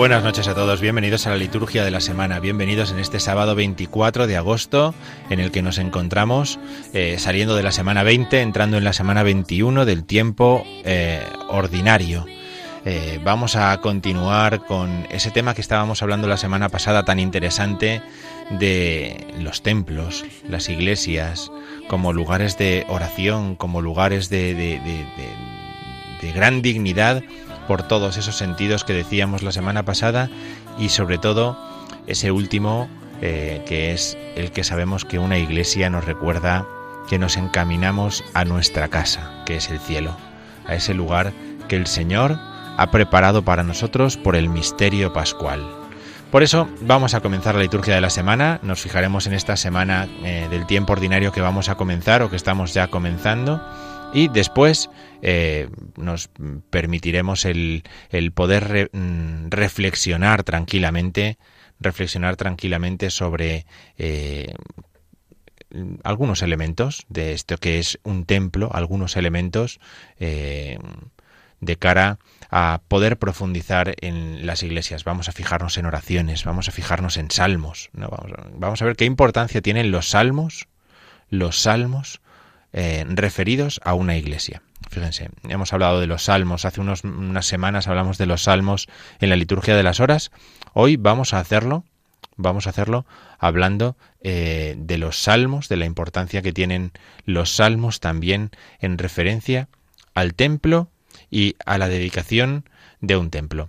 Buenas noches a todos, bienvenidos a la liturgia de la semana, bienvenidos en este sábado 24 de agosto en el que nos encontramos eh, saliendo de la semana 20, entrando en la semana 21 del tiempo eh, ordinario. Eh, vamos a continuar con ese tema que estábamos hablando la semana pasada tan interesante de los templos, las iglesias, como lugares de oración, como lugares de, de- de- de- de gran dignidad por todos esos sentidos que decíamos la semana pasada y sobre todo ese último eh, que es el que sabemos que una iglesia nos recuerda que nos encaminamos a nuestra casa, que es el cielo, a ese lugar que el Señor ha preparado para nosotros por el misterio pascual. Por eso vamos a comenzar la liturgia de la semana, nos fijaremos en esta semana eh, del tiempo ordinario que vamos a comenzar o que estamos ya comenzando y después eh, nos permitiremos el, poder mm, reflexionar tranquilamente, reflexionar tranquilamente sobre eh, algunos elementos de esto que es un templo, algunos elementos eh, de cara a poder profundizar en las iglesias. Vamos a fijarnos en oraciones, vamos a fijarnos en salmos. Vamos, a, ver qué importancia tienen los salmos, los salmos referidos a una iglesia. Fíjense, hemos hablado de los salmos, hace unas semanas hablamos de los salmos en la liturgia de las horas. Hoy vamos a hacerlo, vamos a hacerlo hablando eh, de los salmos, de la importancia que tienen los salmos también en referencia al templo y a la dedicación de un templo.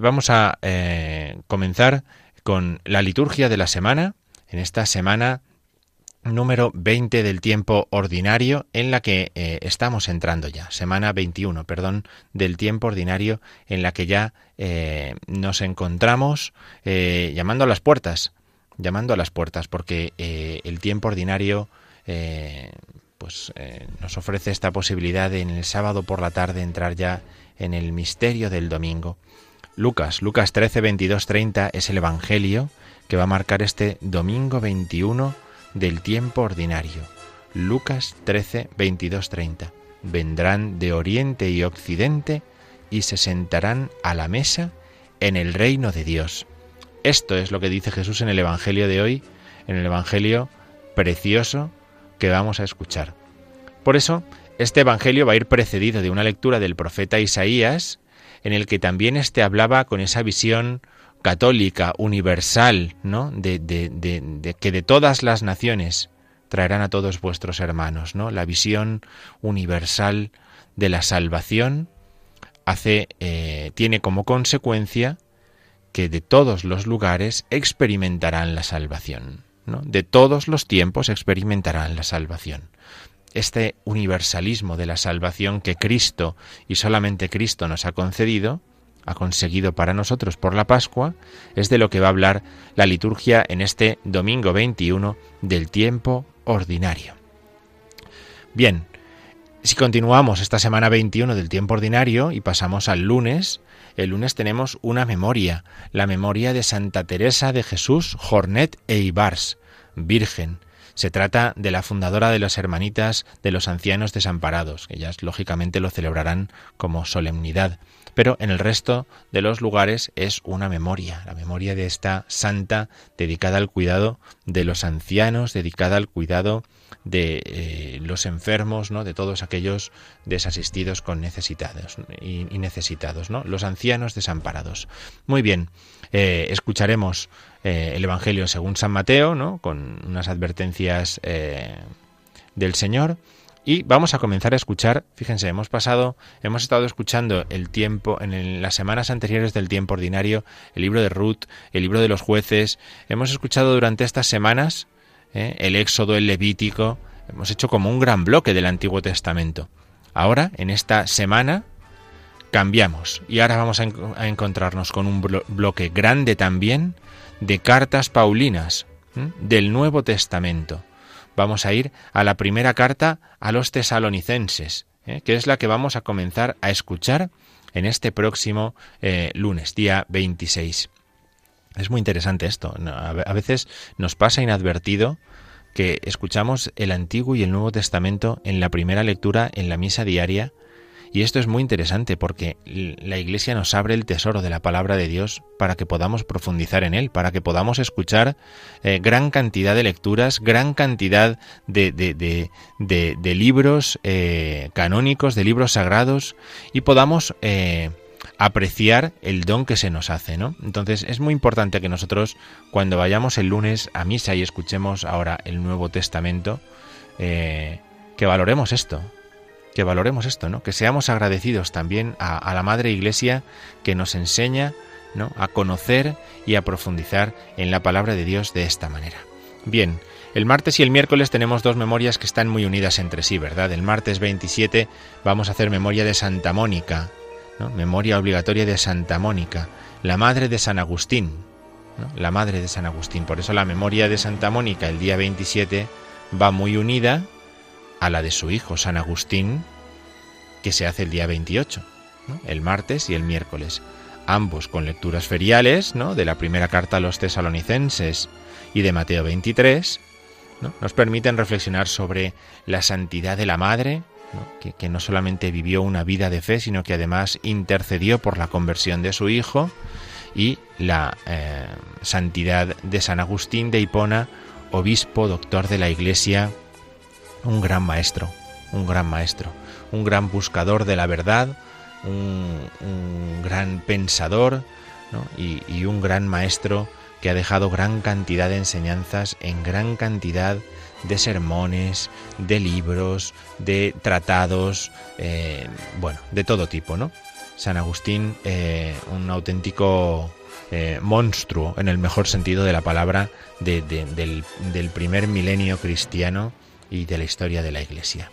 Vamos a eh, comenzar con la liturgia de la semana, en esta semana número 20 del tiempo ordinario en la que eh, estamos entrando ya, semana 21, perdón, del tiempo ordinario en la que ya eh, nos encontramos eh, llamando a las puertas, llamando a las puertas, porque el tiempo ordinario pues nos ofrece esta posibilidad de en el sábado por la tarde entrar ya en el misterio del domingo. Lucas, Lucas 13, 22, 30 es el Evangelio que va a marcar este domingo 21 del tiempo ordinario. Lucas 13, 22, 30. Vendrán de oriente y occidente y se sentarán a la mesa en el reino de Dios. Esto es lo que dice Jesús en el Evangelio de hoy, en el Evangelio precioso que vamos a escuchar. Por eso, este Evangelio va a ir precedido de una lectura del profeta Isaías, en el que también éste hablaba con esa visión católica, universal, ¿no? Que de todas las naciones traerán a todos vuestros hermanos, ¿no? La visión universal de la salvación hace, eh, tiene como consecuencia que de todos los lugares experimentarán la salvación. ¿no? De todos los tiempos experimentarán la salvación. Este universalismo de la salvación que Cristo y solamente Cristo nos ha concedido, ha conseguido para nosotros por la Pascua, es de lo que va a hablar la liturgia en este domingo 21 del tiempo ordinario. Bien, si continuamos esta semana 21 del tiempo ordinario y pasamos al lunes, el lunes tenemos una memoria, la memoria de Santa Teresa de Jesús, Jornet e Ibars, Virgen. Se trata de la fundadora de las Hermanitas de los Ancianos Desamparados. Ellas lógicamente lo celebrarán como solemnidad, pero en el resto de los lugares es una memoria, la memoria de esta santa dedicada al cuidado de los ancianos, dedicada al cuidado de eh, los enfermos, ¿no? de todos aquellos desasistidos con necesitados y, necesitados, ¿no? los ancianos desamparados. Muy bien, eh, escucharemos eh, el Evangelio según San Mateo, ¿no? con unas advertencias del Señor. Y vamos a comenzar a escuchar, fíjense, hemos pasado, hemos estado escuchando el tiempo, en las semanas anteriores del tiempo ordinario, el libro de Ruth, el libro de los jueces, hemos escuchado durante estas semanas ¿eh? el Éxodo, el Levítico, hemos hecho como un gran bloque del Antiguo Testamento. Ahora, en esta semana, cambiamos y ahora vamos a, en- a encontrarnos con un blo- bloque grande también de cartas paulinas del Nuevo Testamento. Vamos a ir a la primera carta a los tesalonicenses, ¿eh? que es la que vamos a comenzar a escuchar en este próximo eh, lunes, día 26. Es muy interesante esto. a veces nos pasa inadvertido que escuchamos el Antiguo y el Nuevo Testamento en la primera lectura en la misa diaria y esto es muy interesante porque la Iglesia nos abre el tesoro de la palabra de Dios para que podamos profundizar en él, para que podamos escuchar eh, gran cantidad de lecturas, gran cantidad de, de- de- de- libros eh, canónicos, de libros sagrados y podamos eh, apreciar el don que se nos hace, ¿no? Entonces es muy importante que nosotros cuando vayamos el lunes a misa y escuchemos ahora el Nuevo Testamento, que valoremos esto, que valoremos esto, ¿no? Que seamos agradecidos también a, la Madre Iglesia que nos enseña, ¿no? A conocer y a profundizar en la palabra de Dios de esta manera. Bien, el martes y el miércoles tenemos dos memorias que están muy unidas entre sí, ¿verdad? El martes 27 vamos a hacer memoria de Santa Mónica. Memoria obligatoria de Santa Mónica, la madre de San Agustín. La madre de San Agustín. Por eso la memoria de Santa Mónica el día 27 va muy unida a la de su hijo San Agustín, que se hace el día 28, ¿no? el martes y el miércoles. Ambos con lecturas feriales, ¿no? de la primera carta a los tesalonicenses y de Mateo 23, ¿no? nos permiten reflexionar sobre la santidad de la madre. Que, que no solamente vivió una vida de fe, sino que además intercedió por la conversión de su hijo, y la eh, santidad de San Agustín de Hipona, obispo, doctor de la Iglesia, un gran maestro, un gran maestro, un gran buscador de la verdad, un, gran pensador ¿no? y, y un gran maestro que ha dejado gran cantidad de enseñanzas en gran cantidad de sermones, de libros, de tratados, eh, bueno, de todo tipo, ¿no? San Agustín, eh, un auténtico eh, monstruo, en el mejor sentido de la palabra, de- de- del, del primer milenio cristiano y de la historia de la Iglesia.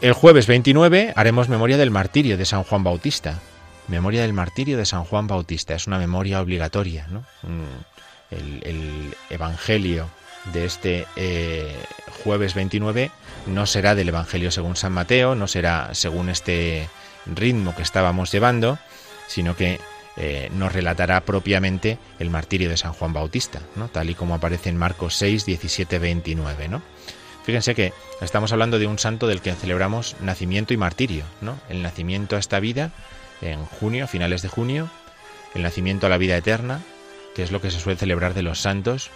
El jueves 29 haremos memoria del martirio de San Juan Bautista. Memoria del martirio de San Juan Bautista. Es una memoria obligatoria. ¿no? Mm, El, el Evangelio de este eh, jueves 29 no será del Evangelio según San Mateo, no será según este ritmo que estábamos llevando, sino que eh, nos relatará propiamente el martirio de San Juan Bautista, ¿no? tal y como aparece en Marcos 6, 17, 29. ¿no? Fíjense que estamos hablando de un santo del que celebramos nacimiento y martirio, ¿no? El nacimiento a esta vida en junio, finales de junio, el nacimiento a la vida eterna, que es lo que se suele celebrar de los santos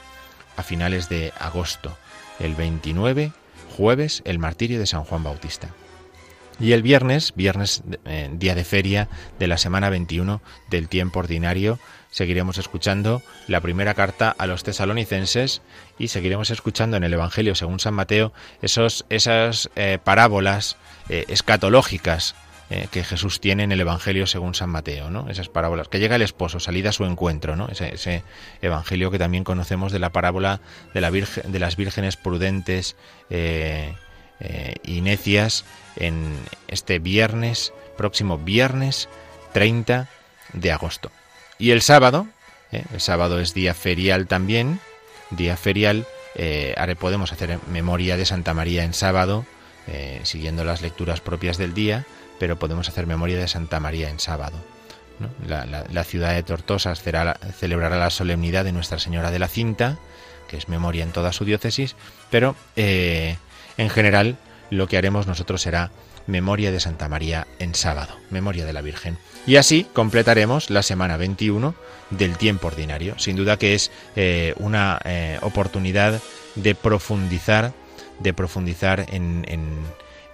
a finales de agosto, el 29, jueves, el martirio de San Juan Bautista. Y el viernes, viernes, eh, día de feria de la semana 21 del tiempo ordinario, seguiremos escuchando la primera carta a los tesalonicenses y seguiremos escuchando en el Evangelio según San Mateo esos, esas eh, parábolas eh, escatológicas que Jesús tiene en el Evangelio según San Mateo, ¿no? Esas parábolas, que llega el esposo, salida a su encuentro, ¿no? Ese, ese Evangelio que también conocemos de la parábola de, la virgen, de las vírgenes prudentes eh, y necias en este viernes, próximo viernes, 30 de agosto. Y el sábado, ¿eh? el sábado es día ferial también, día ferial, eh, ahora podemos hacer memoria de Santa María en sábado, eh, siguiendo las lecturas propias del día, pero podemos hacer memoria de Santa María en sábado. La, ciudad de Tortosa celebra- celebrará la solemnidad de Nuestra Señora de la Cinta, que es memoria en toda su diócesis, pero eh, en general lo que haremos nosotros será memoria de Santa María en sábado, memoria de la Virgen. Y así completaremos la semana 21 del tiempo ordinario. Sin duda que es eh, una eh, oportunidad de profundizar, de profundizar en,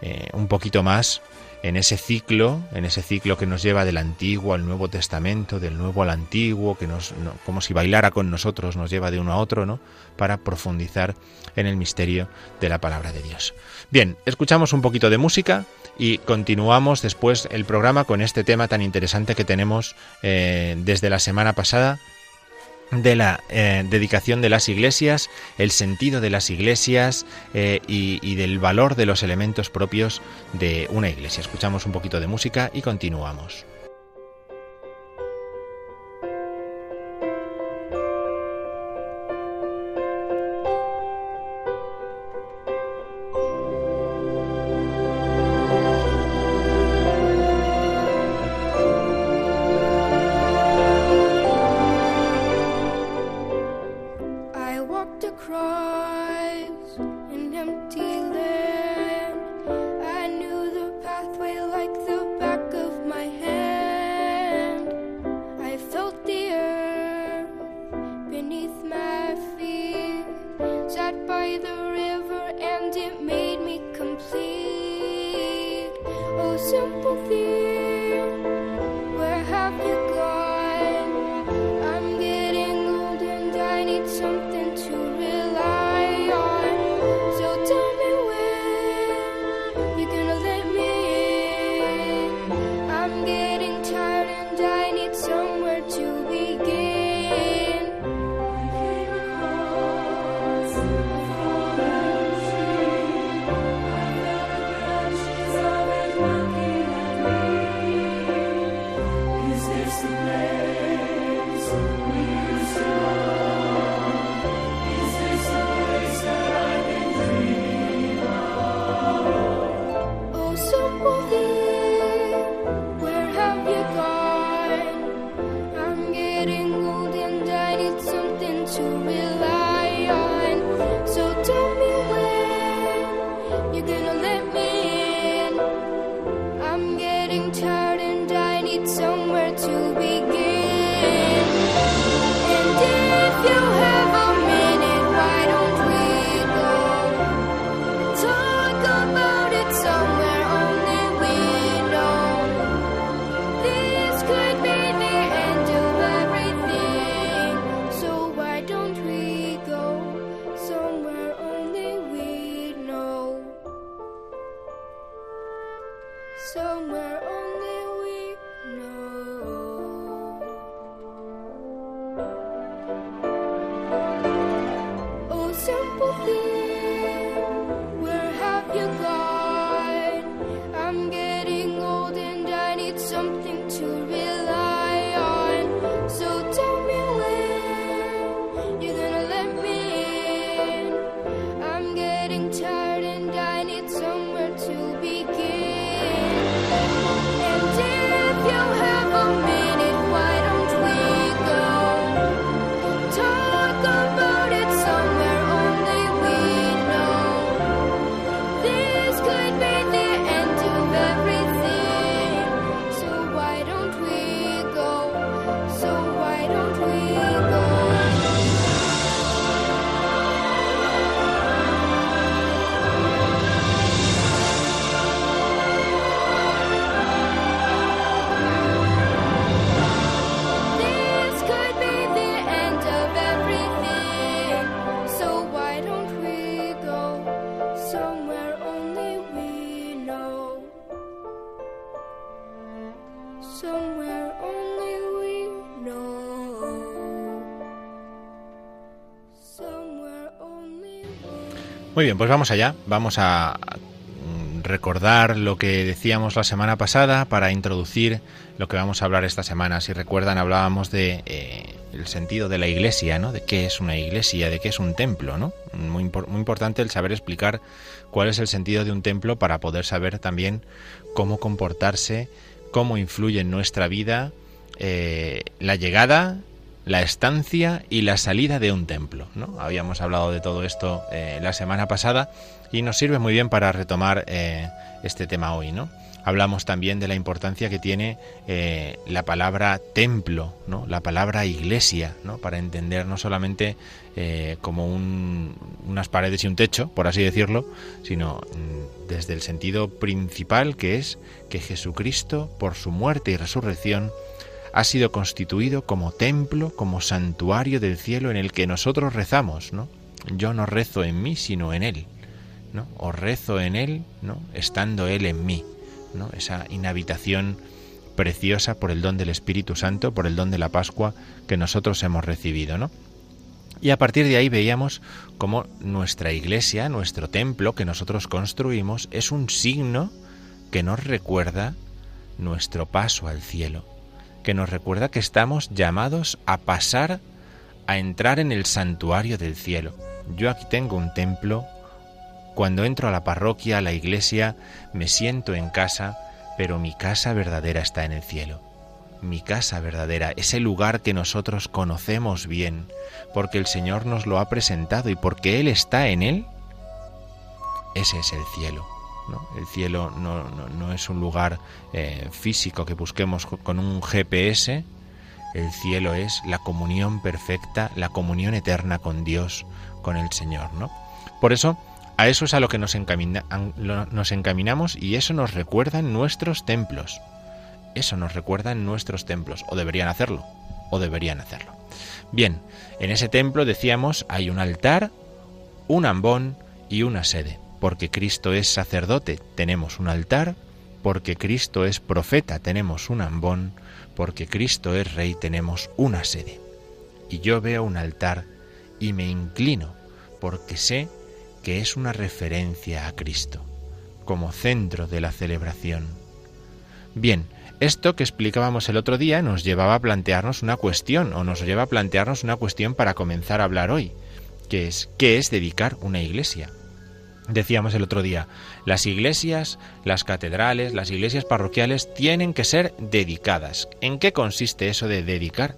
eh, un poquito más en ese ciclo, en ese ciclo que nos lleva del Antiguo al Nuevo Testamento, del Nuevo al Antiguo, que nos, no- como si bailara con nosotros, nos lleva de uno a otro, ¿no? Para profundizar en el misterio de la palabra de Dios. Bien, escuchamos un poquito de música y continuamos después el programa con este tema tan interesante que tenemos eh, desde la semana pasada de la eh, dedicación de las iglesias, el sentido de las iglesias eh, y, y del valor de los elementos propios de una iglesia. Escuchamos un poquito de música y continuamos. By the river and it made me complete. Oh, simple thing, Muy bien, pues vamos allá. Vamos a mm, recordar lo que decíamos la semana pasada, para introducir lo que vamos a hablar esta semana. Si recuerdan, hablábamos de eh, el sentido de la iglesia, ¿no? De qué es una iglesia, de qué es un templo, ¿no? Muy, impor- muy importante el saber explicar cuál es el sentido de un templo para poder saber también cómo comportarse, cómo influye en nuestra vida eh, la llegada, la estancia y la salida de un templo. ¿no? Habíamos hablado de todo esto eh, la semana pasada y nos sirve muy bien para retomar eh, este tema hoy. ¿no? Hablamos también de la importancia que tiene eh, la palabra templo, ¿no? la palabra iglesia, ¿no? para entender no solamente como un- unas paredes y un techo, por así decirlo, sino mm, desde el sentido principal que es que Jesucristo, por su muerte y resurrección, ha sido constituido como templo, como santuario del cielo en el que nosotros rezamos, ¿no? Yo no rezo en mí, sino en Él, ¿no? O rezo en Él, ¿no? Estando Él en mí, ¿no? Esa inhabitación preciosa por el don del Espíritu Santo, por el don de la Pascua que nosotros hemos recibido, ¿no? Y a partir de ahí veíamos cómo nuestra iglesia, nuestro templo que nosotros construimos, es un signo que nos recuerda nuestro paso al cielo, que nos recuerda que estamos llamados a pasar a entrar en el santuario del cielo. Yo aquí tengo un templo, cuando entro a la parroquia, a la iglesia, me siento en casa, pero mi casa verdadera está en el cielo. Mi casa verdadera, ese lugar que nosotros conocemos bien, porque el Señor nos lo ha presentado y porque Él está en él, ese es el cielo. El cielo no, no- no es un lugar eh, físico que busquemos co- con un GPS. El cielo es la comunión perfecta, la comunión eterna con Dios, con el Señor. ¿no? Por eso, a eso es a lo que nos, nos encaminamos y eso nos recuerda en nuestros templos. Eso nos recuerda en nuestros templos, o deberían hacerlo, o deberían hacerlo. Bien, en ese templo decíamos hay un altar, un ambón y una sede. Porque Cristo es sacerdote, tenemos un altar, porque Cristo es profeta, tenemos un ambón, porque Cristo es rey, tenemos una sede. Y yo veo un altar y me inclino, porque sé que es una referencia a Cristo, como centro de la celebración. Bien, esto que explicábamos el otro día nos llevaba a plantearnos una cuestión, o nos lleva a plantearnos una cuestión para comenzar a hablar hoy, que es ¿qué es dedicar una iglesia? Decíamos el otro día, las iglesias, las catedrales, las iglesias parroquiales tienen que ser dedicadas. ¿En qué consiste eso de dedicar?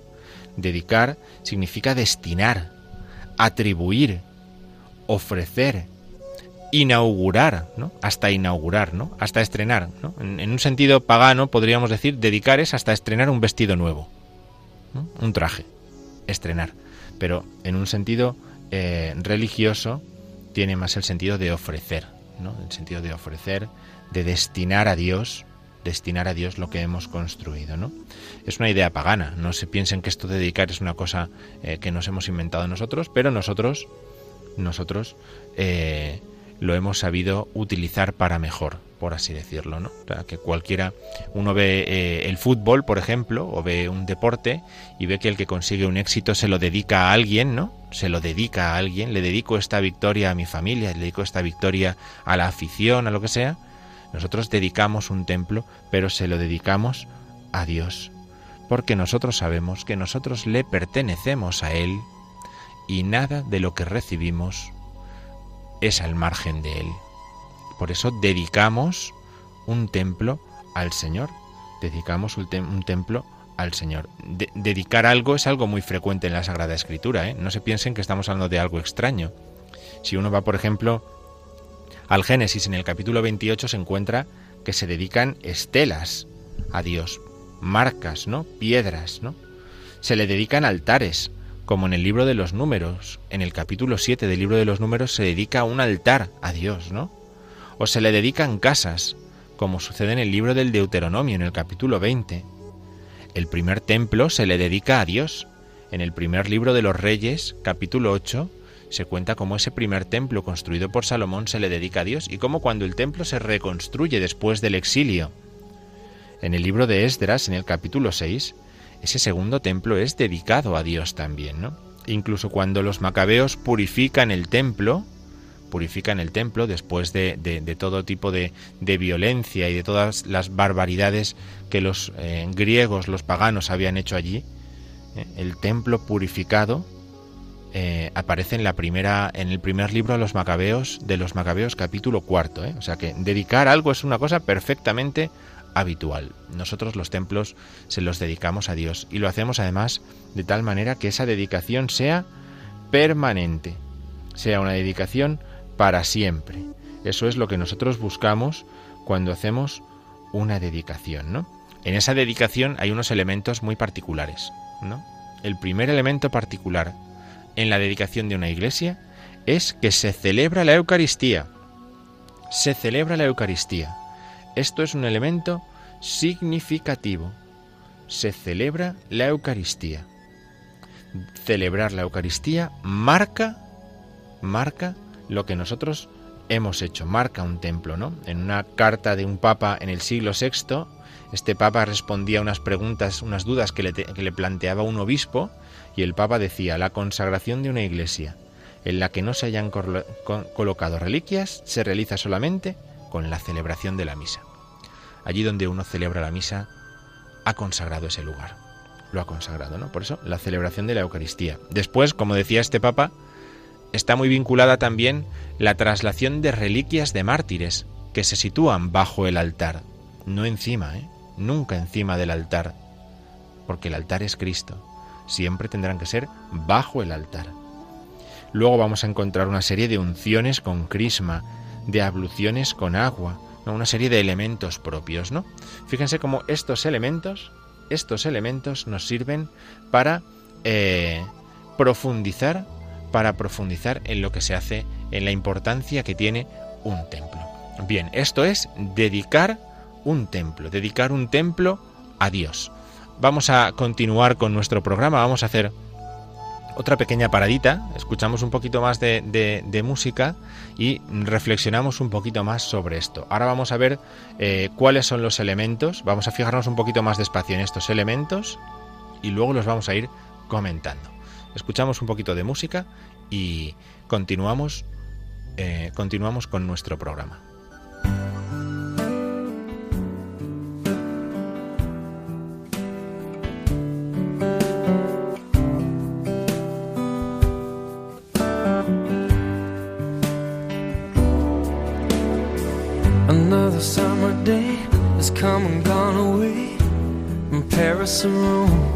Dedicar significa destinar, atribuir, ofrecer, inaugurar, ¿no? Hasta inaugurar, ¿no? Hasta estrenar. En, un sentido pagano podríamos decir dedicar es hasta estrenar un vestido nuevo, un traje, estrenar. Pero en un sentido eh, religioso tiene más el sentido de ofrecer, ¿no? El sentido de ofrecer, de destinar a Dios, destinar a Dios lo que hemos construido, ¿no? Es una idea pagana, no se piensen que esto de dedicar es una cosa eh, que nos hemos inventado nosotros, pero nosotros, nosotros eh, lo hemos sabido utilizar para mejor, por así decirlo, ¿no? O sea, que cualquiera, uno ve eh, el fútbol, por ejemplo, o ve un deporte y ve que el que consigue un éxito se lo dedica a alguien, ¿no? Se lo dedica a alguien, le dedico esta victoria a mi familia, le dedico esta victoria a la afición, a lo que sea. Nosotros dedicamos un templo, pero se lo dedicamos a Dios, porque nosotros sabemos que nosotros le pertenecemos a Él y nada de lo que recibimos es al margen de Él. Por eso dedicamos un templo al Señor. Dedicamos un, tem- un templo al Señor. De- dedicar algo es algo muy frecuente en la Sagrada Escritura. ¿eh? No se piensen que estamos hablando de algo extraño. Si uno va, por ejemplo, al Génesis, en el capítulo 28 se encuentra que se dedican estelas a Dios, marcas, ¿no? Piedras, ¿no? Se le dedican altares, como en el libro de los números. En el capítulo 7 del libro de los números se dedica un altar a Dios, ¿no? O se le dedican casas, como sucede en el libro del Deuteronomio, en el capítulo 20. El primer templo se le dedica a Dios. En el primer libro de los Reyes, capítulo 8, se cuenta cómo ese primer templo construido por Salomón se le dedica a Dios y cómo cuando el templo se reconstruye después del exilio. En el libro de Esdras, en el capítulo 6, ese segundo templo es dedicado a Dios también, ¿no? Incluso cuando los macabeos purifican el templo, purifican el templo después de, todo tipo de, de violencia y de todas las barbaridades que los eh, griegos, los paganos habían hecho allí. eh, el templo purificado eh, aparece en la primera, en el primer libro de los Macabeos, de los Macabeos, capítulo cuarto. O sea que dedicar algo es una cosa perfectamente habitual. Nosotros los templos se los dedicamos a Dios y lo hacemos además de tal manera que esa dedicación sea permanente, sea una dedicación para siempre. Eso es lo que nosotros buscamos cuando hacemos una dedicación, ¿no? En esa dedicación hay unos elementos muy particulares, ¿no? El primer elemento particular en la dedicación de una iglesia es que se celebra la Eucaristía. Se celebra la Eucaristía. Esto es un elemento significativo. Se celebra la Eucaristía. Celebrar la Eucaristía marca marca lo que nosotros hemos hecho, marca un templo, ¿no? En una carta de un papa en el siglo VI, este papa respondía a unas preguntas, unas dudas que le, planteaba un obispo, y el papa decía, la consagración de una iglesia en la que no se hayan colocado reliquias se realiza solamente con la celebración de la misa. Allí donde uno celebra la misa, ha consagrado ese lugar. Lo ha consagrado, ¿no? Por eso, la celebración de la Eucaristía. Después, como decía este papa, está muy vinculada también la traslación de reliquias de mártires que se sitúan bajo el altar, no encima, ¿eh? nunca encima del altar, porque el altar es Cristo, siempre tendrán que ser bajo el altar. Luego vamos a encontrar una serie de unciones con crisma, de abluciones con agua, una serie de elementos propios, ¿no? Fíjense cómo estos elementos, estos elementos nos sirven para eh, profundizar para profundizar en lo que se hace, en la importancia que tiene un templo. Bien, esto es dedicar un templo, dedicar un templo a Dios. Vamos a continuar con nuestro programa, vamos a hacer otra pequeña paradita, escuchamos un poquito más de, de- de música y reflexionamos un poquito más sobre esto. Ahora vamos a ver eh, cuáles son los elementos, vamos a fijarnos un poquito más despacio en estos elementos y luego los vamos a ir comentando. Escuchamos un poquito de música y continuamos, eh, continuamos con nuestro programa. Another summer day has come and gone away from Paris or Rome,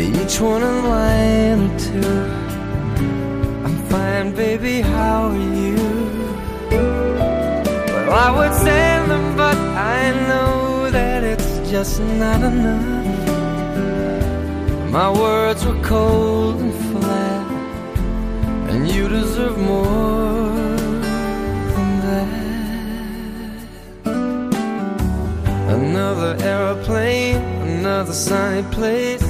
Each one a line or two. I'm fine, baby, how are you? Well, I would send them, but I know that it's just not enough. My words were cold and flat, and you deserve more than that. Another aeroplane, another sunny place.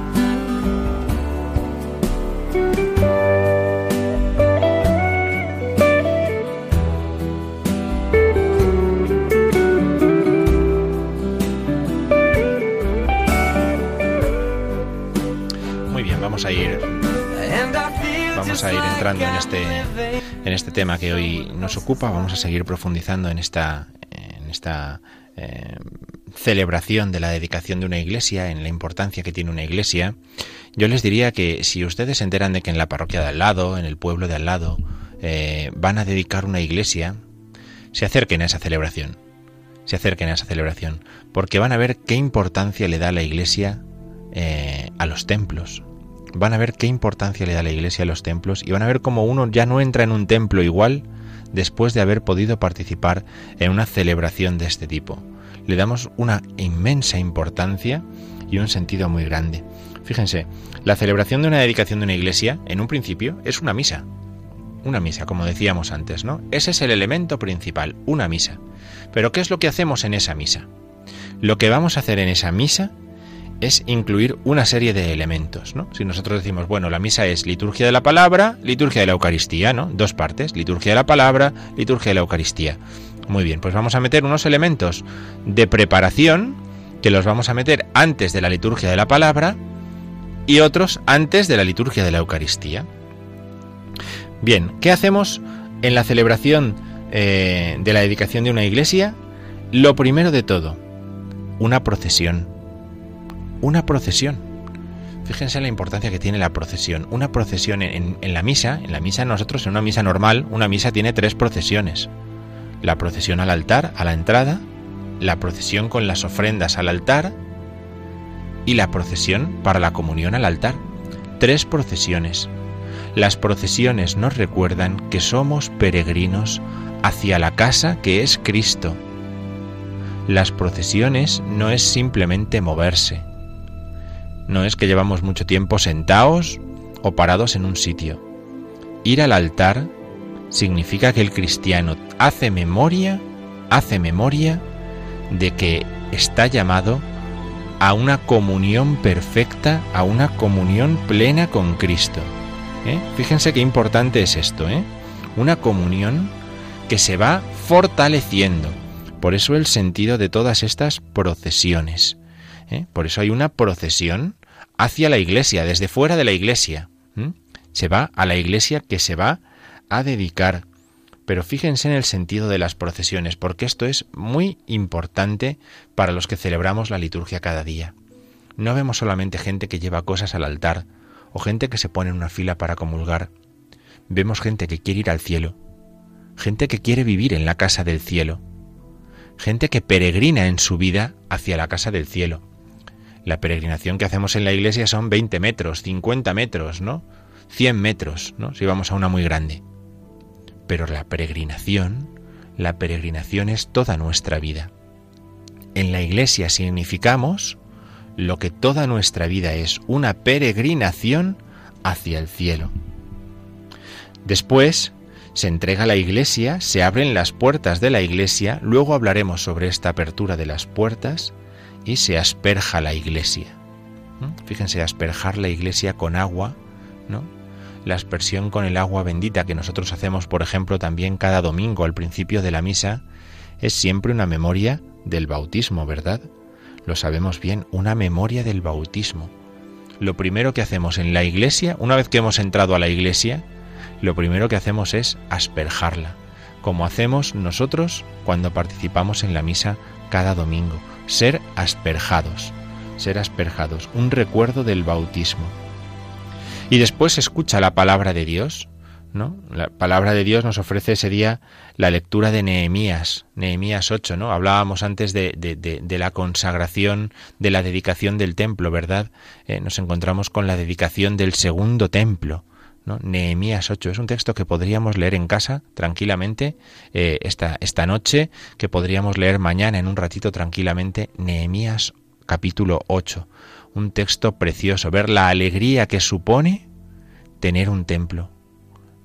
Vamos a ir, vamos a ir entrando en este, en este tema que hoy nos ocupa. Vamos a seguir profundizando en esta, en esta eh, celebración de la dedicación de una iglesia, en la importancia que tiene una iglesia. Yo les diría que si ustedes se enteran de que en la parroquia de al lado, en el pueblo de al lado, eh, van a dedicar una iglesia, se acerquen a esa celebración. se acerquen a esa celebración, porque van a ver qué importancia le da la Iglesia eh, a los templos. Van a ver qué importancia le da la Iglesia a los templos y van a ver cómo uno ya no entra en un templo igual después de haber podido participar en una celebración de este tipo. Le damos una inmensa importancia y un sentido muy grande. Fíjense, la celebración de una dedicación de una iglesia, en un principio, es una misa. Una misa, como decíamos antes, ¿no? Ese es el elemento principal, una misa. Pero ¿qué es lo que hacemos en esa misa? Lo que vamos a hacer en esa misa es incluir una serie de elementos, ¿no? Si nosotros decimos, bueno, la misa es liturgia de la palabra, liturgia de la Eucaristía, ¿no? Dos partes, liturgia de la palabra, liturgia de la Eucaristía. Muy bien, pues vamos a meter unos elementos de preparación que los vamos a meter antes de la liturgia de la palabra y otros antes de la liturgia de la Eucaristía. Bien, ¿qué hacemos en la celebración eh, de la dedicación de una iglesia? Lo primero de todo, una procesión. Una procesión. Fíjense en la importancia que tiene la procesión. Una procesión en, en la misa, en la misa nosotros, en una misa normal, una misa tiene tres procesiones. La procesión al altar, a la entrada, la procesión con las ofrendas al altar y la procesión para la comunión al altar. Tres procesiones. Las procesiones nos recuerdan que somos peregrinos hacia la casa que es Cristo. Las procesiones no es simplemente moverse. No es que llevamos mucho tiempo sentados o parados en un sitio. Ir al altar significa que el cristiano hace memoria, hace memoria de que está llamado a una comunión perfecta, a una comunión plena con Cristo. ¿eh? Fíjense qué importante es esto, ¿eh? Una comunión que se va fortaleciendo. Por eso el sentido de todas estas procesiones. ¿Eh? Por eso hay una procesión hacia la iglesia, desde fuera de la iglesia. Se va a la iglesia que se va a dedicar. Pero fíjense en el sentido de las procesiones, porque esto es muy importante para los que celebramos la liturgia cada día. No vemos solamente gente que lleva cosas al altar o gente que se pone en una fila para comulgar. Vemos gente que quiere ir al cielo, gente que quiere vivir en la casa del cielo, gente que peregrina en su vida hacia la casa del cielo. La peregrinación que hacemos en la iglesia son 20 metros, 50 metros, ¿no? 100 metros, ¿no? Si vamos a una muy grande. Pero la peregrinación, la peregrinación es toda nuestra vida. En la iglesia significamos lo que toda nuestra vida es, una peregrinación hacia el cielo. Después se entrega la iglesia, se abren las puertas de la iglesia, luego hablaremos sobre esta apertura de las puertas y se asperja la iglesia. ¿Mm? Fíjense, asperjar la iglesia con agua, ¿no? La aspersión con el agua bendita que nosotros hacemos, por ejemplo, también cada domingo al principio de la misa, es siempre una memoria del bautismo, ¿verdad? Lo sabemos bien, una memoria del bautismo. Lo primero que hacemos en la iglesia, una vez que hemos entrado a la iglesia, lo primero que hacemos es asperjarla, como hacemos nosotros cuando participamos en la misa cada domingo, ser asperjados, ser asperjados, un recuerdo del bautismo. Y después escucha la palabra de Dios, ¿no? La palabra de Dios nos ofrece ese día la lectura de Nehemías, Nehemías 8, ¿no? Hablábamos antes de, de, de, de la consagración, de la dedicación del templo, ¿verdad? Eh, nos encontramos con la dedicación del segundo templo, Nehemías 8 es un texto que podríamos leer en casa tranquilamente eh, esta, esta noche, que podríamos leer mañana en un ratito tranquilamente, Nehemías capítulo 8. Un texto precioso, ver la alegría que supone tener un templo,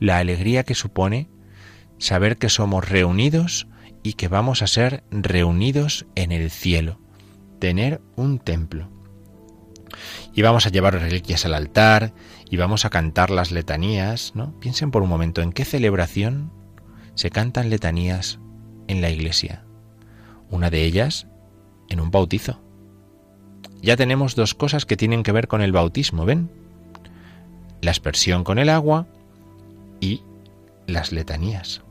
la alegría que supone saber que somos reunidos y que vamos a ser reunidos en el cielo, tener un templo. Y vamos a llevar reliquias al altar y vamos a cantar las letanías, ¿no? Piensen por un momento en qué celebración se cantan letanías en la iglesia. Una de ellas en un bautizo. Ya tenemos dos cosas que tienen que ver con el bautismo, ¿ven? La aspersión con el agua y las letanías.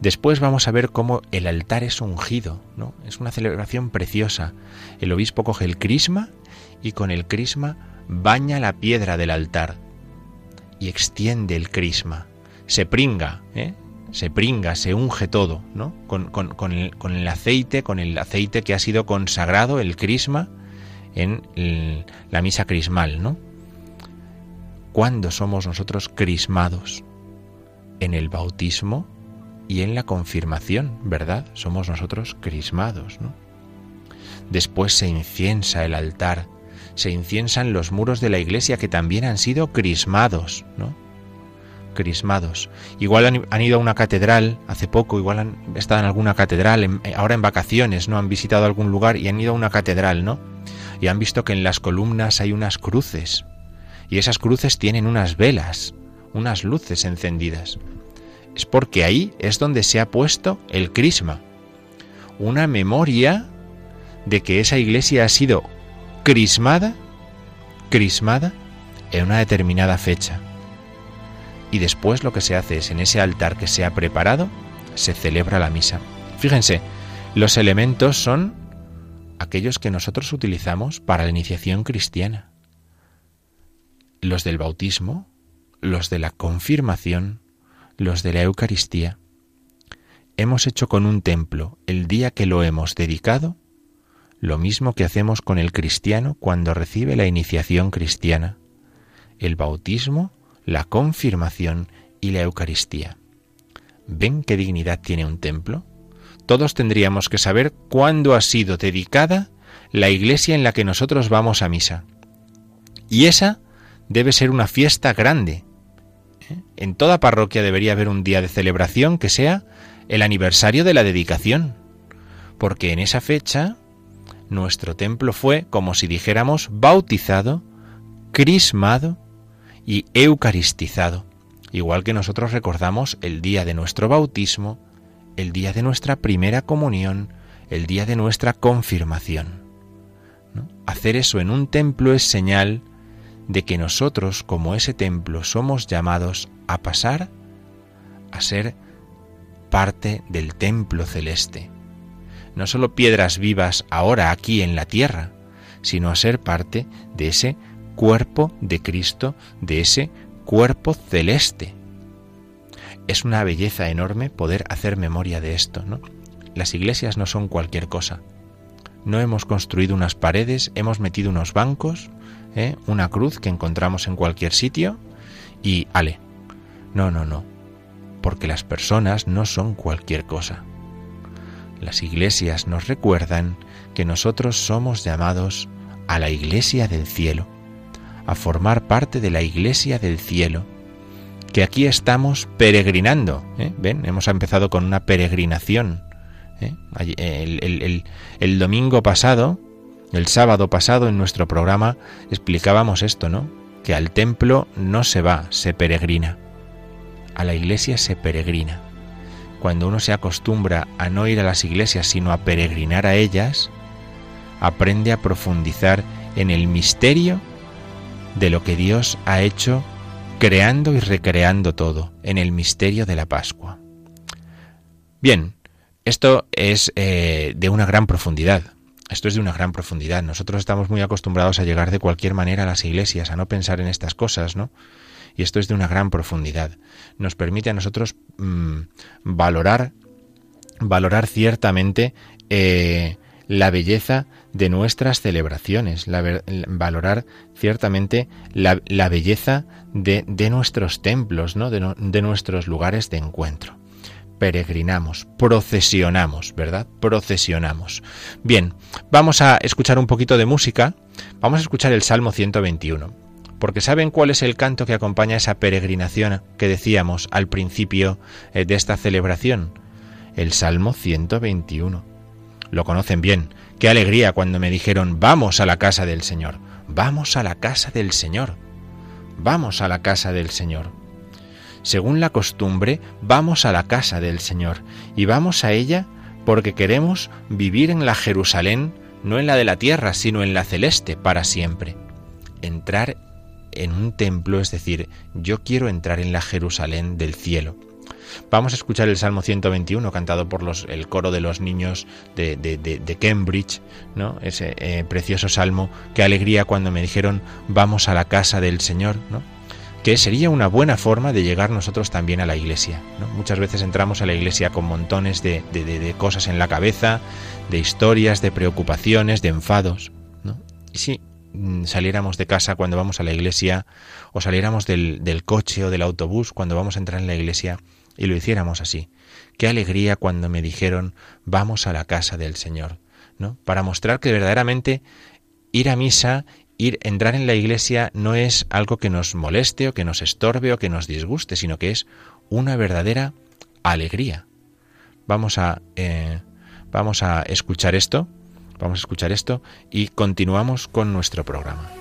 Después vamos a ver cómo el altar es ungido, ¿no? Es una celebración preciosa. El obispo coge el crisma y con el crisma baña la piedra del altar y extiende el crisma. Se pringa, ¿eh? se pringa, se unge todo, ¿no? Con, con- con el, con el aceite, con el aceite que ha sido consagrado, el crisma, en la misa crismal, ¿no? ¿Cuándo somos nosotros crismados? En el bautismo y en la confirmación, ¿verdad? Somos nosotros crismados, ¿no? Después se inciensa el altar, se inciensan los muros de la iglesia que también han sido crismados, ¿no? Crismados. Igual han, ido a una catedral hace poco, igual han estado en alguna catedral, eh, ahora en vacaciones, ¿no? Han visitado algún lugar y han ido a una catedral, ¿no? Y han visto que en las columnas hay unas cruces. Y esas cruces tienen unas velas, unas luces encendidas. Es porque ahí es donde se ha puesto el crisma. Una memoria de que esa iglesia ha sido crismada, crismada en una determinada fecha. Y después lo que se hace es en ese altar que se ha preparado, se celebra la misa. Fíjense, los elementos son aquellos que nosotros utilizamos para la iniciación cristiana. Los del bautismo, los de la confirmación, los de la Eucaristía. Hemos hecho con un templo, el día que lo hemos dedicado, lo mismo que hacemos con el cristiano cuando recibe la iniciación cristiana, el bautismo, la confirmación y la Eucaristía. ¿Ven qué dignidad tiene un templo? Todos tendríamos que saber cuándo ha sido dedicada la iglesia en la que nosotros vamos a misa. Y esa debe ser una fiesta grande. ¿eh? En toda parroquia debería haber un día de celebración que sea el aniversario de la dedicación, porque en esa fecha nuestro templo fue, como si dijéramos, bautizado, crismado y eucaristizado, igual que nosotros recordamos el día de nuestro bautismo, el día de nuestra primera comunión, el día de nuestra confirmación. Hacer eso en un templo es señal de que nosotros, como ese templo, somos llamados a pasar a ser parte del templo celeste. No solo piedras vivas ahora aquí en la tierra, sino a ser parte de ese cuerpo de Cristo, de ese cuerpo celeste. Es una belleza enorme poder hacer memoria de esto, ¿no? Las iglesias no son cualquier cosa. No hemos construido unas paredes, hemos metido unos bancos, ¿eh? una cruz que encontramos en cualquier sitio y ale. No, no, no. Porque las personas no son cualquier cosa. Las iglesias nos recuerdan que nosotros somos llamados a la iglesia del cielo, a formar parte de la iglesia del cielo, que aquí estamos peregrinando. ¿eh? ¿Ven? Hemos empezado con una peregrinación. ¿eh? El- el domingo pasado, el sábado pasado, en nuestro programa explicábamos esto, ¿no? Que al templo no se va, se peregrina. A la iglesia se peregrina. Cuando uno se acostumbra a no ir a las iglesias, sino a peregrinar a ellas, aprende a profundizar en el misterio de lo que Dios ha hecho creando y recreando todo, en el misterio de la Pascua. Bien, esto es eh, de una gran profundidad. Esto es de una gran profundidad. Nosotros estamos muy acostumbrados a llegar de cualquier manera a las iglesias, a no pensar en estas cosas, ¿no? Y esto es de una gran profundidad. Nos permite a nosotros mm, valorar, valorar ciertamente eh, la belleza de nuestras celebraciones, valorar ciertamente la, belleza de, de nuestros templos, ¿no? De, no- de nuestros lugares de encuentro peregrinamos, procesionamos, ¿verdad? Procesionamos. Bien, vamos a escuchar un poquito de música. Vamos a escuchar el Salmo 121. Porque ¿saben cuál es el canto que acompaña esa peregrinación que decíamos al principio eh, de esta celebración? El Salmo 121. Lo conocen bien. Qué alegría cuando me dijeron, vamos a la casa del Señor. Vamos a la casa del Señor. Vamos a la casa del Señor. Según la costumbre, vamos a la casa del Señor y vamos a ella porque queremos vivir en la Jerusalén, no en la de la tierra, sino en la celeste para siempre. Entrar en un templo, es decir, yo quiero entrar en la Jerusalén del cielo. Vamos a escuchar el Salmo 121 cantado por los, el coro de los niños de, de- de- de Cambridge, ¿no? ese eh, precioso salmo. Qué alegría cuando me dijeron vamos a la casa del Señor. ¿no? que sería una buena forma de llegar nosotros también a la iglesia. Muchas veces entramos a la iglesia con montones de, cosas en la cabeza, de historias, de preocupaciones, de enfados. ¿no? Y mm, saliéramos de casa cuando vamos a la iglesia, o saliéramos del, del coche o del autobús cuando vamos a entrar en la iglesia, y lo hiciéramos así. Qué alegría cuando me dijeron vamos a la casa del Señor, ¿no? Para mostrar que verdaderamente ir a misa, ir, entrar en la iglesia no es algo que nos moleste o que nos estorbe o que nos disguste, sino que es una verdadera alegría. Vamos a, eh, vamos a escuchar esto, vamos a escuchar esto y continuamos con nuestro programa.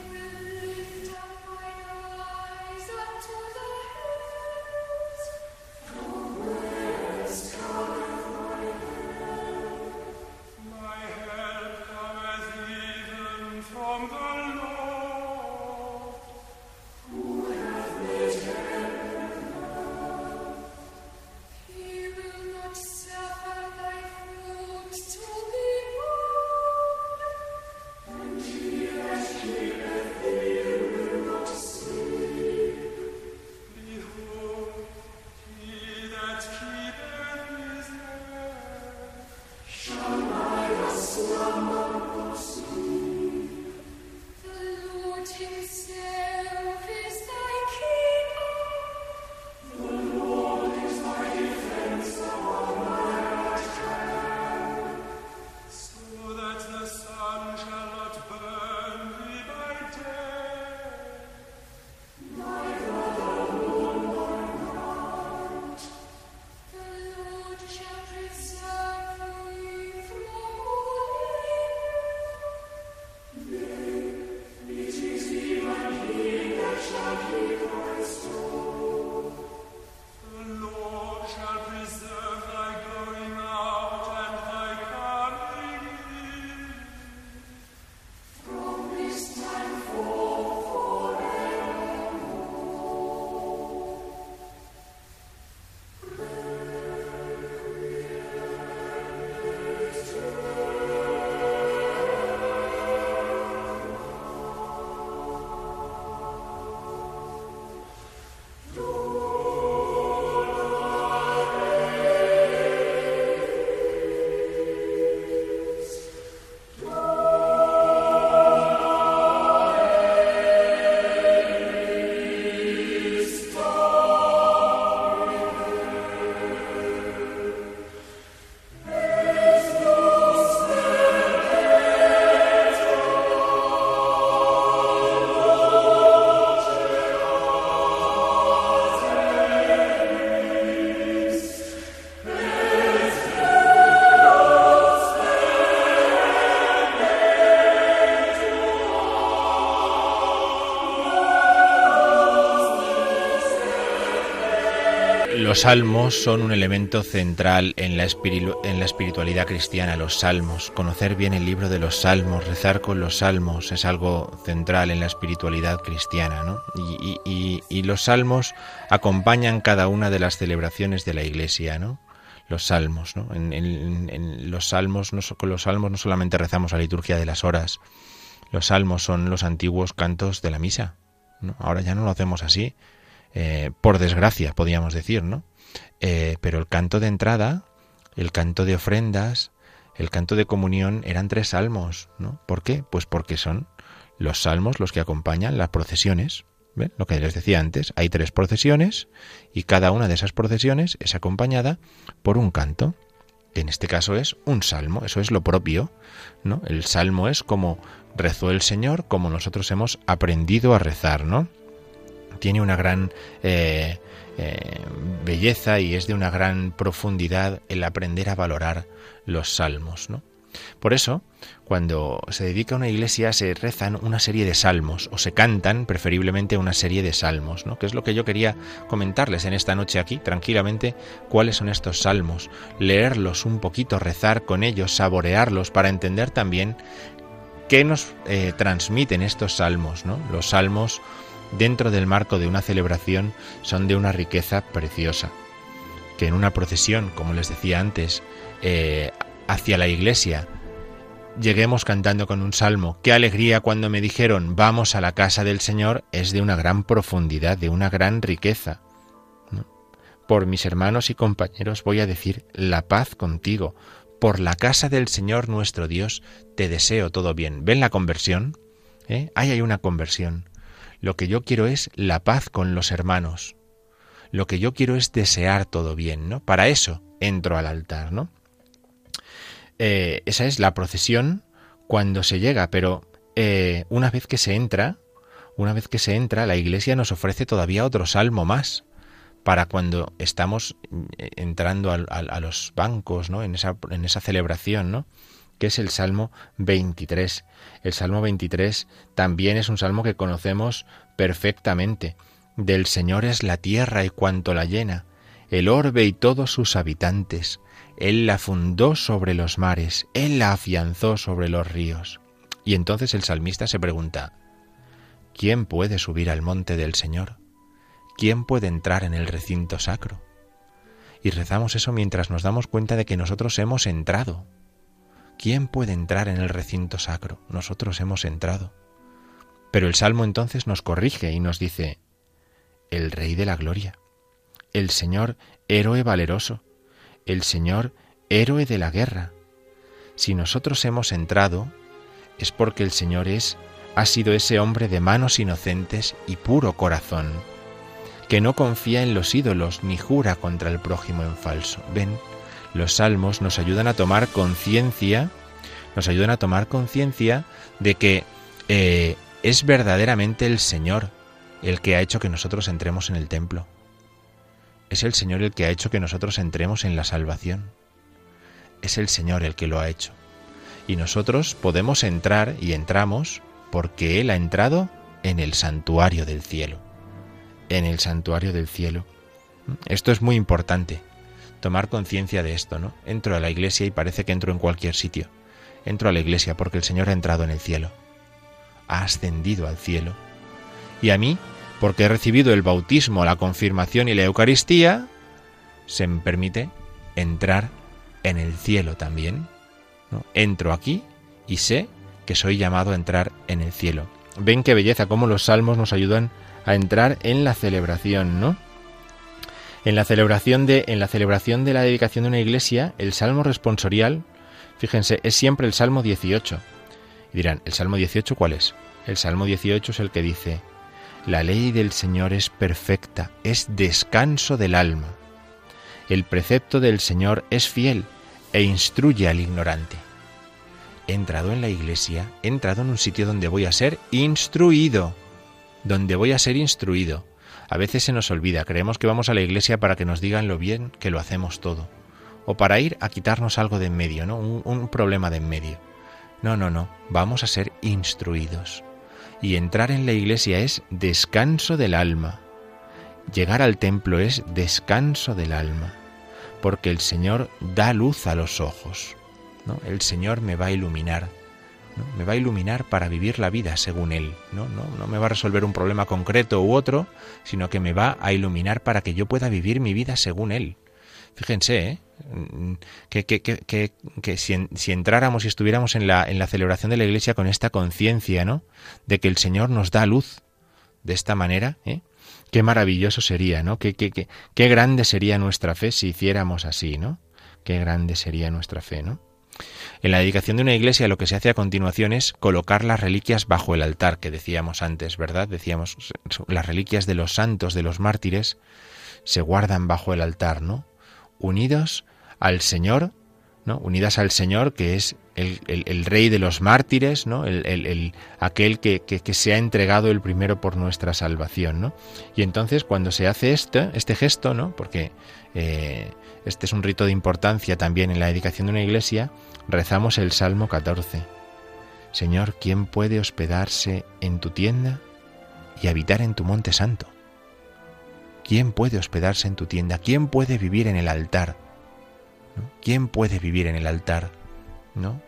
Los salmos son un elemento central en la, en la espiritualidad cristiana, los salmos. Conocer bien el libro de los salmos, rezar con los salmos es algo central en la espiritualidad cristiana. ¿no? Y, los salmos acompañan cada una de las celebraciones de la iglesia. ¿no? Los salmos. ¿no? En, los salmos no con los salmos no solamente rezamos la liturgia de las horas, los salmos son los antiguos cantos de la misa. Ahora ya no lo hacemos así, eh, por desgracia, podríamos decir, ¿no? Eh, pero el canto de entrada, el canto de ofrendas, el canto de comunión eran tres salmos, ¿no? ¿Por qué? Pues porque son los salmos los que acompañan las procesiones. ¿Ven? Lo que les decía antes, hay tres procesiones y cada una de esas procesiones es acompañada por un canto, que en este caso es un salmo, eso es lo propio, ¿no? El salmo es como rezó el Señor, como nosotros hemos aprendido a rezar, ¿no? Tiene una gran eh, eh, belleza y es de una gran profundidad el aprender a valorar los salmos. ¿no? Por eso, cuando se dedica a una iglesia, se rezan una serie de salmos, o se cantan preferiblemente una serie de salmos, ¿no? que es lo que yo quería comentarles en esta noche aquí, tranquilamente, cuáles son estos salmos, leerlos un poquito, rezar con ellos, saborearlos, para entender también qué nos eh, transmiten estos salmos. ¿no? Los salmos dentro del marco de una celebración son de una riqueza preciosa, que en una procesión, como les decía antes, eh, hacia la iglesia, lleguemos cantando con un salmo. Qué alegría cuando me dijeron vamos a la casa del Señor es de una gran profundidad, de una gran riqueza. Por mis hermanos y compañeros voy a decir la paz contigo. Por la casa del Señor nuestro Dios te deseo todo bien. ¿Ven la conversión? ¿Eh? Ahí hay una conversión. Lo que yo quiero es la paz con los hermanos. Lo que yo quiero es desear todo bien, ¿no? Para eso entro al altar, ¿no? Eh, esa es la procesión cuando se llega, pero eh, una vez que se entra, una vez que se entra, la Iglesia nos ofrece todavía otro salmo más para cuando estamos eh, entrando al- a, los bancos, ¿no? En esa, en esa celebración, ¿no? Que es el Salmo 23. El Salmo 23 también es un salmo que conocemos perfectamente. Del Señor es la tierra y cuanto la llena, el orbe y todos sus habitantes. Él la fundó sobre los mares, Él la afianzó sobre los ríos. Y entonces el salmista se pregunta, ¿quién puede subir al monte del Señor? ¿Quién puede entrar en el recinto sacro? Y rezamos eso mientras nos damos cuenta de que nosotros hemos entrado. ¿Quién puede entrar en el recinto sacro? Nosotros hemos entrado. Pero el Salmo entonces nos corrige y nos dice, el Rey de la Gloria, el Señor héroe valeroso, el Señor héroe de la guerra. Si nosotros hemos entrado, es porque el Señor es, ha sido ese hombre de manos inocentes y puro corazón, que no confía en los ídolos ni jura contra el prójimo en falso. Ven, los salmos nos ayudan a tomar conciencia, nos ayudan a tomar conciencia de que eh, es verdaderamente el Señor el que ha hecho que nosotros entremos en el templo. Es el Señor el que ha hecho que nosotros entremos en la salvación. Es el Señor el que lo ha hecho. Y nosotros podemos entrar y entramos porque Él ha entrado en el santuario del cielo. En el santuario del cielo. Esto es muy importante, tomar conciencia de esto, ¿no? Entro a la iglesia y parece que entro en cualquier sitio. Entro a la iglesia porque el Señor ha entrado en el cielo. Ha ascendido al cielo. Y a mí, porque he recibido el bautismo, la confirmación y la Eucaristía, se me permite entrar en el cielo también. Entro aquí y sé que soy llamado a entrar en el cielo. Ven qué belleza, cómo los salmos nos ayudan a entrar en la celebración, ¿no? En la celebración de, en la celebración de la dedicación de una iglesia, el salmo responsorial, fíjense, es siempre el salmo 18. Y dirán, ¿el salmo 18 cuál es? El salmo 18 es el que dice, la ley del Señor es perfecta, es descanso del alma. El precepto del Señor es fiel e instruye al ignorante. He entrado en la iglesia, he entrado en un sitio donde voy a ser instruido, donde voy a ser instruido. A veces se nos olvida, creemos que vamos a la iglesia para que nos digan lo bien que lo hacemos todo, o para ir a quitarnos algo de en medio, ¿no? Un, problema de en medio. No, no, no, vamos a ser instruidos. Y entrar en la iglesia es descanso del alma. Llegar al templo es descanso del alma, porque el Señor da luz a los ojos. ¿no? El Señor me va a iluminar, me va a iluminar para vivir la vida según Él. ¿no? No, no me va a resolver un problema concreto u otro, sino que me va a iluminar para que yo pueda vivir mi vida según Él. Fíjense, ¿eh? que, que, que, que, que si entráramos y estuviéramos en la, en la celebración de la iglesia con esta conciencia, ¿no? De que el Señor nos da luz de esta manera, ¿eh? Qué maravilloso sería, ¿no? Qué, qué, qué, qué grande sería nuestra fe si hiciéramos así, ¿no? Qué grande sería nuestra fe, ¿no? En la dedicación de una iglesia lo que se hace a continuación es colocar las reliquias bajo el altar que decíamos antes, ¿verdad? Decíamos, las reliquias de los santos, de los mártires, se guardan bajo el altar, ¿no? Unidos al Señor, ¿no? Unidas al Señor, que es el, Rey de los mártires, ¿no? El, el- el- aquel que, se ha entregado el primero por nuestra salvación, ¿no? Y entonces cuando se hace esto, este gesto, ¿no? Porque eh, este es un rito de importancia también en la dedicación de una iglesia, rezamos el Salmo 14. Señor, ¿quién puede hospedarse en tu tienda y habitar en tu monte santo? ¿Quién puede hospedarse en tu tienda? ¿Quién puede vivir en el altar? ¿Quién puede vivir en el altar? ¿No?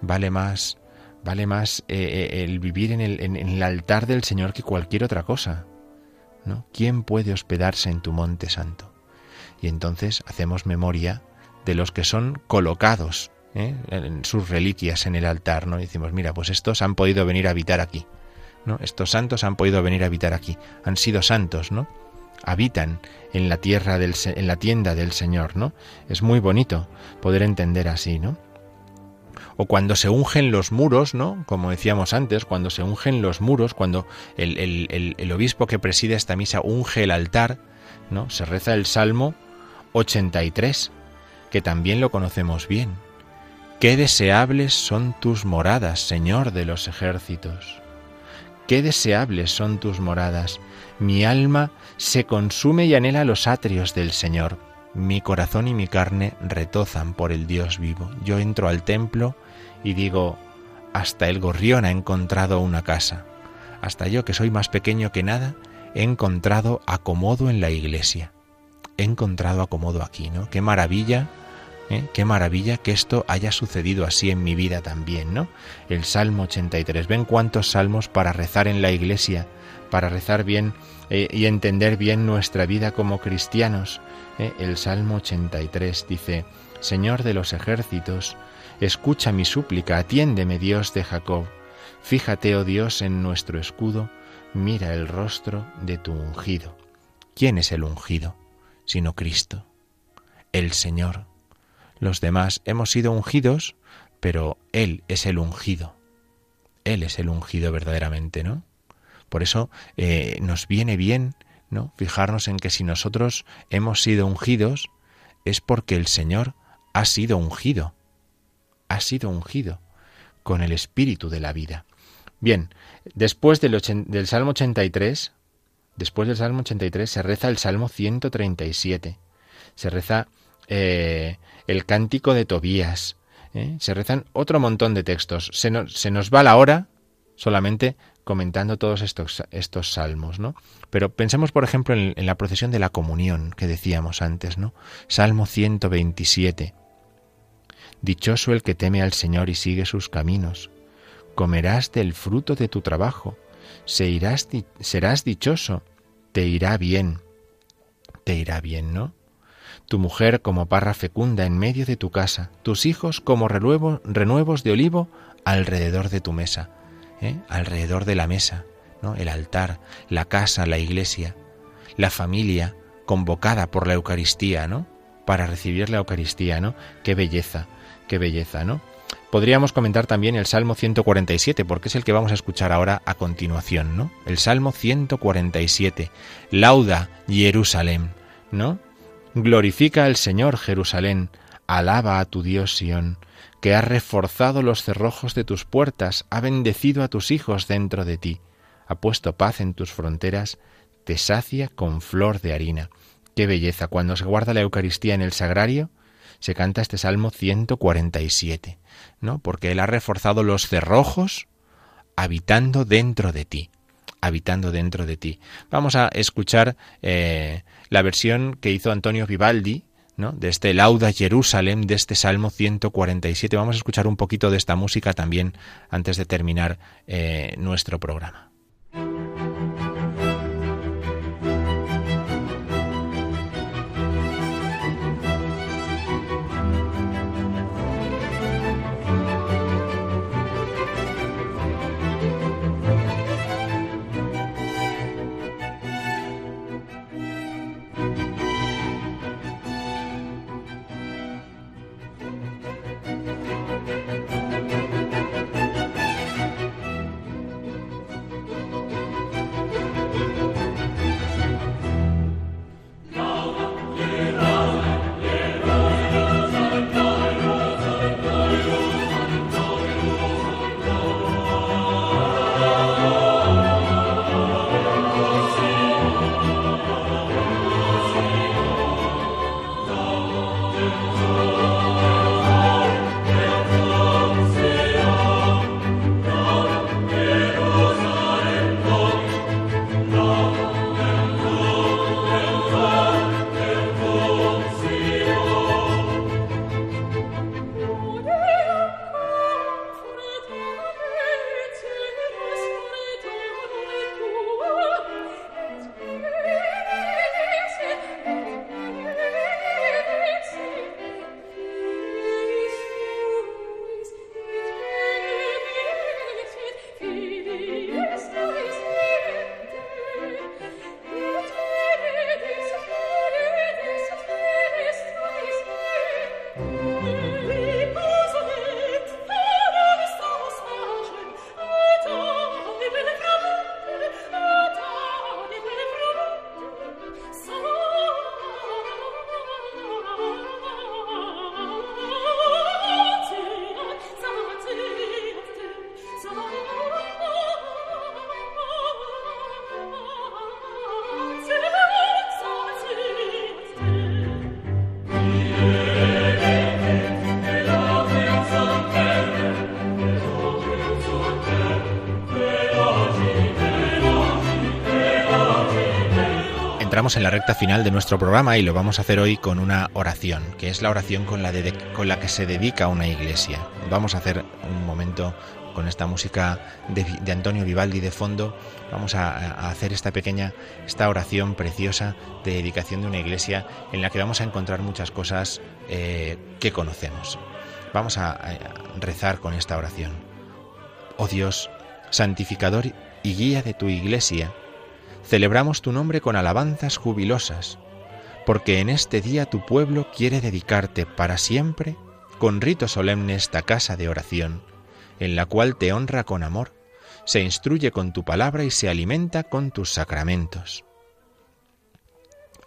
Vale más, vale más eh, eh, el vivir en el, en el altar del Señor que cualquier otra cosa. ¿No? ¿Quién puede hospedarse en tu monte santo? Y entonces hacemos memoria de los que son colocados ¿eh? en sus reliquias en el altar, ¿no? Decimos, mira, pues estos han podido venir a habitar aquí, ¿no? Estos santos han podido venir a habitar aquí, han sido santos, ¿no? Habitan en la tierra del, en la tienda del Señor, ¿no? Es muy bonito poder entender así, ¿no? O cuando se ungen los muros, ¿no? Como decíamos antes, cuando se ungen los muros, cuando el, el- el- el obispo que preside esta misa unge el altar, ¿no? Se reza el Salmo 83, que también lo conocemos bien. Qué deseables son tus moradas, Señor de los ejércitos. Qué deseables son tus moradas. Mi alma se consume y anhela los atrios del Señor. Mi corazón y mi carne retozan por el Dios vivo. Yo entro al templo y digo, hasta el gorrión ha encontrado una casa. Hasta yo, que soy más pequeño que nada, he encontrado acomodo en la iglesia. He encontrado acomodo aquí, ¿no? Qué maravilla ¿eh? Qué maravilla que esto haya sucedido así en mi vida también, ¿no? El Salmo 83. Ven cuántos salmos para rezar en la iglesia, para rezar bien eh, y entender bien nuestra vida como cristianos. ¿eh? El Salmo 83 dice, Señor de los ejércitos, escucha mi súplica, atiéndeme Dios de Jacob. Fíjate, oh Dios, en nuestro escudo, mira el rostro de tu ungido. ¿Quién es el ungido? Sino Cristo, el Señor. Los demás hemos sido ungidos, pero Él es el ungido. Él es el ungido verdaderamente, ¿no? Por eso eh, nos viene bien, ¿no? Fijarnos en que si nosotros hemos sido ungidos, es porque el Señor ha sido ungido. Ha sido ungido con el espíritu de la vida. Bien, después del, del Salmo 83, después del Salmo 83 se reza el Salmo 137. Se reza eh, el cántico de Tobías. ¿eh? Se rezan otro montón de textos. Se nos, va la hora solamente comentando todos estos, estos salmos, ¿no? Pero pensemos, por ejemplo, en, en la procesión de la comunión que decíamos antes, ¿no? Salmo 127. Dichoso el que teme al Señor y sigue sus caminos. Comerás del fruto de tu trabajo. Se irás serás dichoso. Te irá bien. Te irá bien, ¿no? Tu mujer como parra fecunda en medio de tu casa, tus hijos como renuevo- renuevos de olivo alrededor de tu mesa, ¿eh? alrededor de la mesa, ¿no? el altar, la casa, la iglesia, la familia convocada por la Eucaristía, ¿no? Para recibir la Eucaristía, ¿no? Qué belleza, qué belleza, ¿no? Podríamos comentar también el Salmo 147, porque es el que vamos a escuchar ahora a continuación, ¿no? El Salmo 147. Lauda Jerusalén, ¿no? Glorifica al Señor Jerusalén, alaba a tu Dios Sión, que ha reforzado los cerrojos de tus puertas, ha bendecido a tus hijos dentro de ti, ha puesto paz en tus fronteras, te sacia con flor de harina. Qué belleza, cuando se guarda la Eucaristía en el sagrario, se canta este Salmo 147, ¿no? Porque Él ha reforzado los cerrojos habitando dentro de ti, habitando dentro de ti. Vamos a escuchar eh, la versión que hizo Antonio Vivaldi, ¿no? De este Lauda Jerusalem, de este Salmo 147. Vamos a escuchar un poquito de esta música también antes de terminar eh, nuestro programa. En la recta final de nuestro programa y lo vamos a hacer hoy con una oración, que es la oración con la, que se dedica una iglesia. Vamos a hacer un momento con esta música de, Antonio Vivaldi de fondo, vamos a, a hacer esta pequeña, esta oración preciosa de dedicación de una iglesia en la que vamos a encontrar muchas cosas eh, que conocemos. Vamos a, a rezar con esta oración. Oh Dios, santificador y guía de tu iglesia, celebramos tu nombre con alabanzas jubilosas, porque en este día tu pueblo quiere dedicarte para siempre con rito solemne esta casa de oración, en la cual te honra con amor, se instruye con tu palabra y se alimenta con tus sacramentos.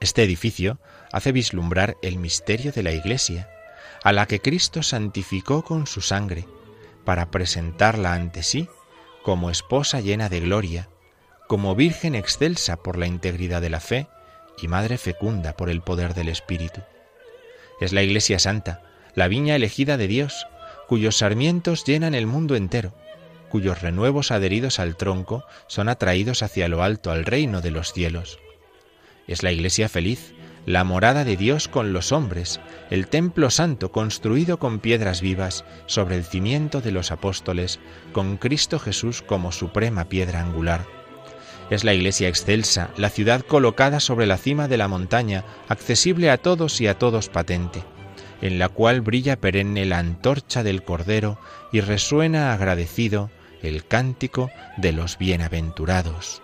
Este edificio hace vislumbrar el misterio de la Iglesia, a la que Cristo santificó con su sangre, para presentarla ante sí como esposa llena de gloria, como virgen excelsa por la integridad de la fe y madre fecunda por el poder del Espíritu. Es la Iglesia Santa, la viña elegida de Dios, cuyos sarmientos llenan el mundo entero, cuyos renuevos adheridos al tronco son atraídos hacia lo alto al reino de los cielos. Es la Iglesia feliz, la morada de Dios con los hombres, el templo santo construido con piedras vivas sobre el cimiento de los apóstoles, con Cristo Jesús como suprema piedra angular. Es la iglesia excelsa, la ciudad colocada sobre la cima de la montaña, accesible a todos y a todos patente, en la cual brilla perenne la antorcha del Cordero y resuena agradecido el cántico de los bienaventurados.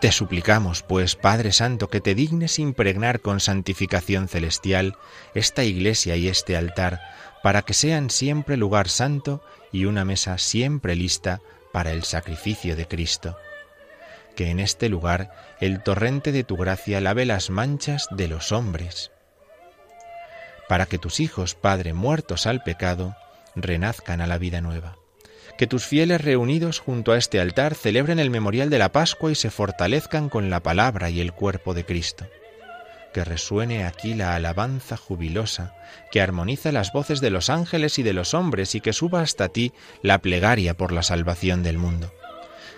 Te suplicamos, pues, Padre Santo, que te dignes impregnar con santificación celestial esta iglesia y este altar, para que sean siempre lugar santo y una mesa siempre lista para el sacrificio de Cristo. Que en este lugar el torrente de tu gracia lave las manchas de los hombres, para que tus hijos, Padre, muertos al pecado, renazcan a la vida nueva que tus fieles reunidos junto a este altar celebren el memorial de la Pascua y se fortalezcan con la palabra y el cuerpo de Cristo. Que resuene aquí la alabanza jubilosa, que armoniza las voces de los ángeles y de los hombres y que suba hasta ti la plegaria por la salvación del mundo.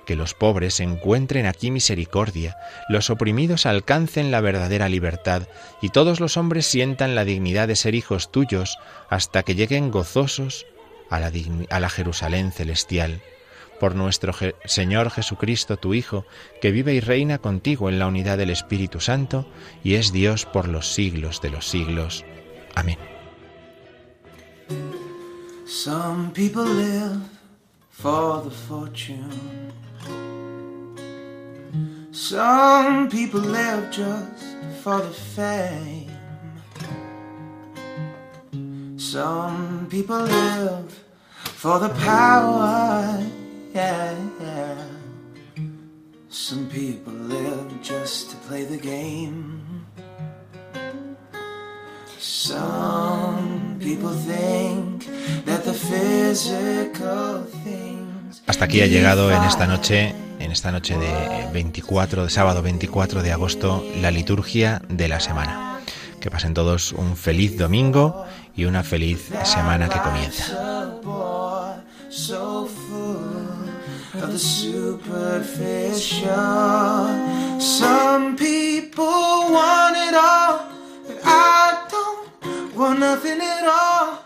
Que los pobres encuentren aquí misericordia, los oprimidos alcancen la verdadera libertad y todos los hombres sientan la dignidad de ser hijos tuyos hasta que lleguen gozosos a la, digni- a la Jerusalén celestial. Por nuestro Je- Señor Jesucristo, tu Hijo, que vive y reina contigo en la unidad del Espíritu Santo, y es Dios por los siglos de los siglos. Amén. Some people live for the fortune. Some people live just for the fame. Some people live for the power. Yeah, yeah. Some people live just to play the game. Some people think that the physical things. Hasta aquí ha llegado en esta noche, en esta noche de 24, de sábado 24 de agosto, la liturgia de la semana. Que pasen todos un feliz domingo y una feliz semana que comienza. The superficial. Some people want it all, but I don't want nothing at all.